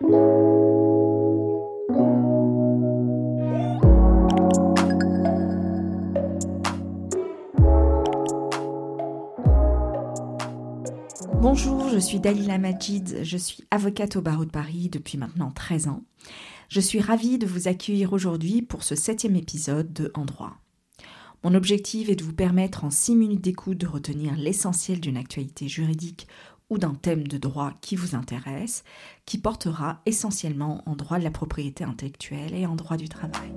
Bonjour, je suis Dalila Majid, je suis avocate au barreau de Paris depuis maintenant 13 ans. Je suis ravie de vous accueillir aujourd'hui pour ce septième épisode de En droit. Mon objectif est de vous permettre en 6 minutes d'écoute de retenir l'essentiel d'une actualité juridique ou d'un thème de droit qui vous intéresse, qui portera essentiellement en droit de la propriété intellectuelle et en droit du travail.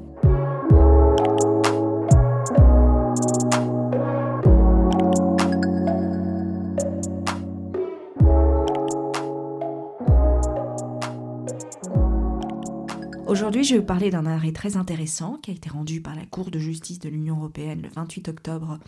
Aujourd'hui, je vais vous parler d'un arrêt très intéressant qui a été rendu par la Cour de justice de l'Union européenne le 28 octobre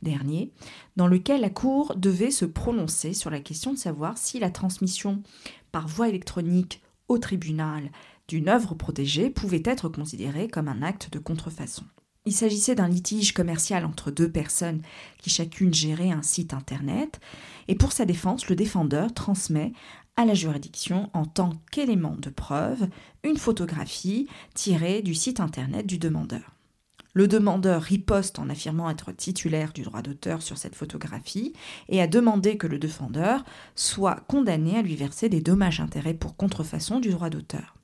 dernier, dans lequel la Cour devait se prononcer sur la question de savoir si la transmission par voie électronique au tribunal d'une œuvre protégée pouvait être considérée comme un acte de contrefaçon. Il s'agissait d'un litige commercial entre deux personnes qui chacune gérait un site internet, et pour sa défense, le défendeur transmet à la juridiction en tant qu'élément de preuve une photographie tirée du site internet du demandeur. Le demandeur riposte en affirmant être titulaire du droit d'auteur sur cette photographie et a demandé que le défendeur soit condamné à lui verser des dommages-intérêts pour contrefaçon du droit d'auteur.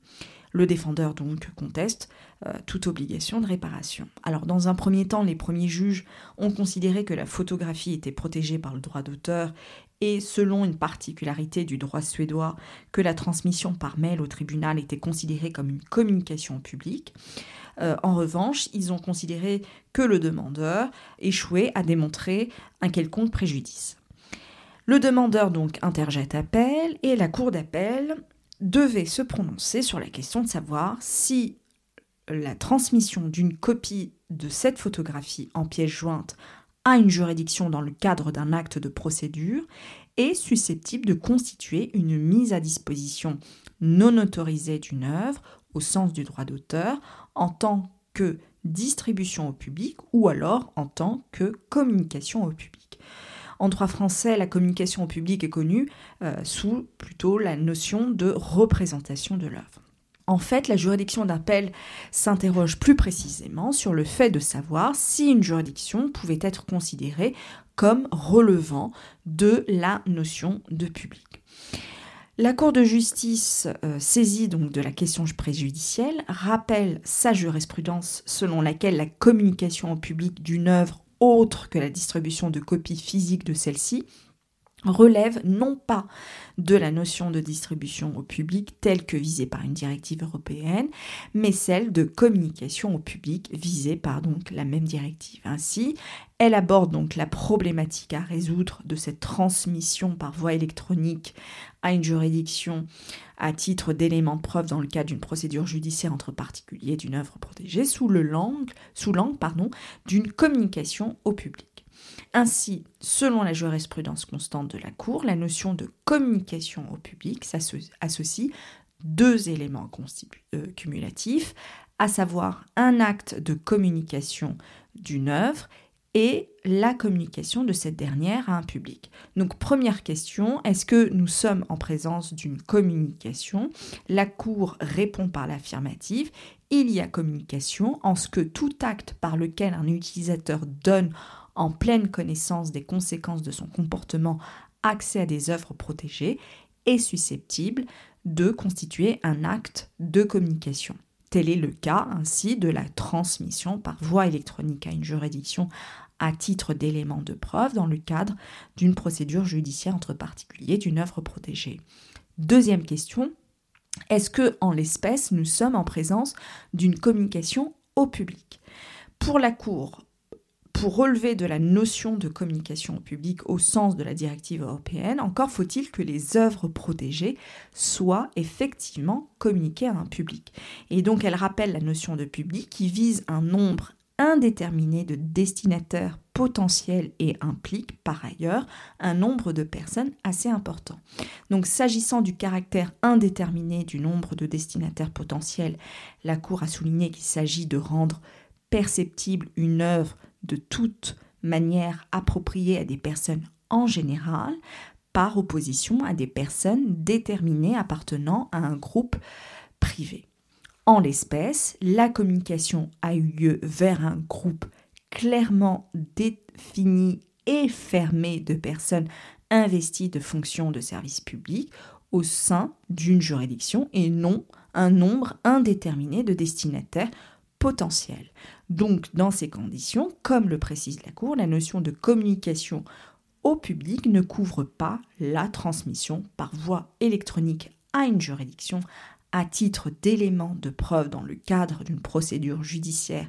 Le défendeur donc conteste euh, toute obligation de réparation. Alors dans un premier temps, les premiers juges ont considéré que la photographie était protégée par le droit d'auteur et selon une particularité du droit suédois, que la transmission par mail au tribunal était considérée comme une communication publique. Euh, en revanche, ils ont considéré que le demandeur échouait à démontrer un quelconque préjudice. Le demandeur donc interjette appel et la cour d'appel devait se prononcer sur la question de savoir si la transmission d'une copie de cette photographie en pièce jointe à une juridiction dans le cadre d'un acte de procédure est susceptible de constituer une mise à disposition non autorisée d'une œuvre au sens du droit d'auteur en tant que distribution au public ou alors en tant que communication au public. En droit français, la communication au public est connue euh, sous plutôt la notion de représentation de l'œuvre. En fait, la juridiction d'appel s'interroge plus précisément sur le fait de savoir si une juridiction pouvait être considérée comme relevant de la notion de public. La Cour de justice, euh, saisie donc de la question préjudicielle, rappelle sa jurisprudence selon laquelle la communication au public d'une œuvre autre que la distribution de copies physiques de celle-ci relève non pas de la notion de distribution au public telle que visée par une directive européenne, mais celle de communication au public visée par donc la même directive. Ainsi, elle aborde donc la problématique à résoudre de cette transmission par voie électronique à une juridiction à titre d'élément de preuve dans le cadre d'une procédure judiciaire entre particuliers d'une œuvre protégée sous l'angle d'une communication au public. Ainsi, selon la jurisprudence constante de la Cour, la notion de communication au public s'associe deux éléments euh, cumulatifs, à savoir un acte de communication d'une œuvre et la communication de cette dernière à un public. Donc première question, est-ce que nous sommes en présence d'une communication? La Cour répond par l'affirmative. Il y a communication en ce que tout acte par lequel un utilisateur donne en pleine connaissance des conséquences de son comportement accès à des œuvres protégées est susceptible de constituer un acte de communication. Tel est le cas ainsi de la transmission par voie électronique à une juridiction à titre d'élément de preuve dans le cadre d'une procédure judiciaire entre particuliers d'une œuvre protégée. Deuxième question, est-ce que en l'espèce nous sommes en présence d'une communication au public? Pour la Cour, pour relever de la notion de communication au public au sens de la directive européenne, encore faut-il que les œuvres protégées soient effectivement communiquées à un public. Et donc elle rappelle la notion de public qui vise un nombre indéterminé de destinataires potentiels et implique par ailleurs un nombre de personnes assez important. Donc s'agissant du caractère indéterminé du nombre de destinataires potentiels, la Cour a souligné qu'il s'agit de rendre perceptible une œuvre de toute manière appropriée à des personnes en général, par opposition à des personnes déterminées appartenant à un groupe privé. En l'espèce, la communication a eu lieu vers un groupe clairement défini et fermé de personnes investies de fonctions de service public au sein d'une juridiction et non un nombre indéterminé de destinataires potentiels. Donc, dans ces conditions, comme le précise la Cour, la notion de communication au public ne couvre pas la transmission par voie électronique à une juridiction à titre d'élément de preuve dans le cadre d'une procédure judiciaire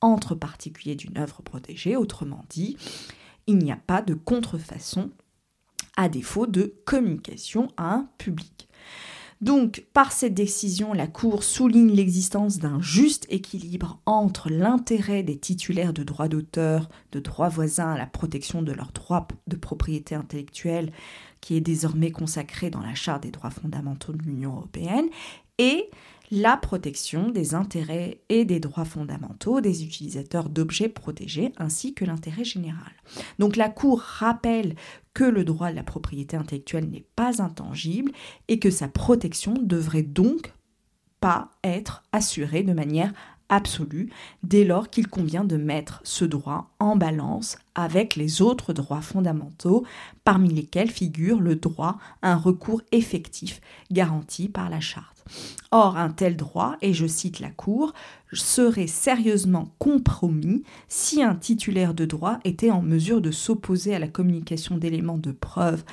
entre particuliers d'une œuvre protégée. Autrement dit, il n'y a pas de contrefaçon à défaut de communication à un public. Donc, par cette décision, la Cour souligne l'existence d'un juste équilibre entre l'intérêt des titulaires de droits d'auteur, de droits voisins à la protection de leurs droits de propriété intellectuelle, qui est désormais consacré dans la Charte des droits fondamentaux de l'Union européenne, et la protection des intérêts et des droits fondamentaux des utilisateurs d'objets protégés ainsi que l'intérêt général. Donc la Cour rappelle que le droit de la propriété intellectuelle n'est pas intangible et que sa protection devrait donc pas être assurée de manière absolue dès lors qu'il convient de mettre ce droit en balance avec les autres droits fondamentaux parmi lesquels figure le droit à un recours effectif garanti par la charte. Or, un tel droit, et je cite la Cour, serait sérieusement compromis si un titulaire de droit était en mesure de s'opposer à la communication d'éléments de preuve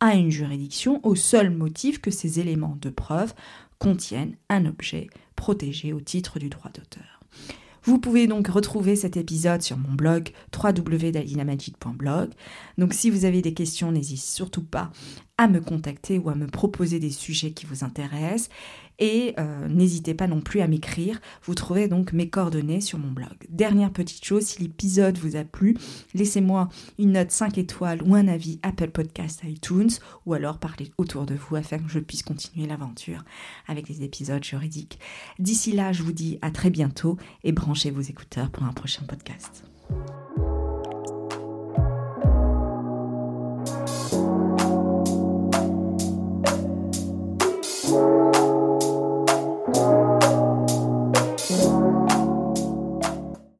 à une juridiction au seul motif que ces éléments de preuve contiennent un objet protégé au titre du droit d'auteur. Vous pouvez donc retrouver cet épisode sur mon blog www.dalinamagic.blog. Donc si vous avez des questions, n'hésitez surtout pas à me contacter ou à me proposer des sujets qui vous intéressent. Et euh, n'hésitez pas non plus à m'écrire. Vous trouverez donc mes coordonnées sur mon blog. Dernière petite chose, si l'épisode vous a plu, laissez-moi une note 5 étoiles ou un avis Apple Podcast iTunes ou alors parlez autour de vous afin que je puisse continuer l'aventure avec des épisodes juridiques. D'ici là, je vous dis à très bientôt et branchez vos écouteurs pour un prochain podcast.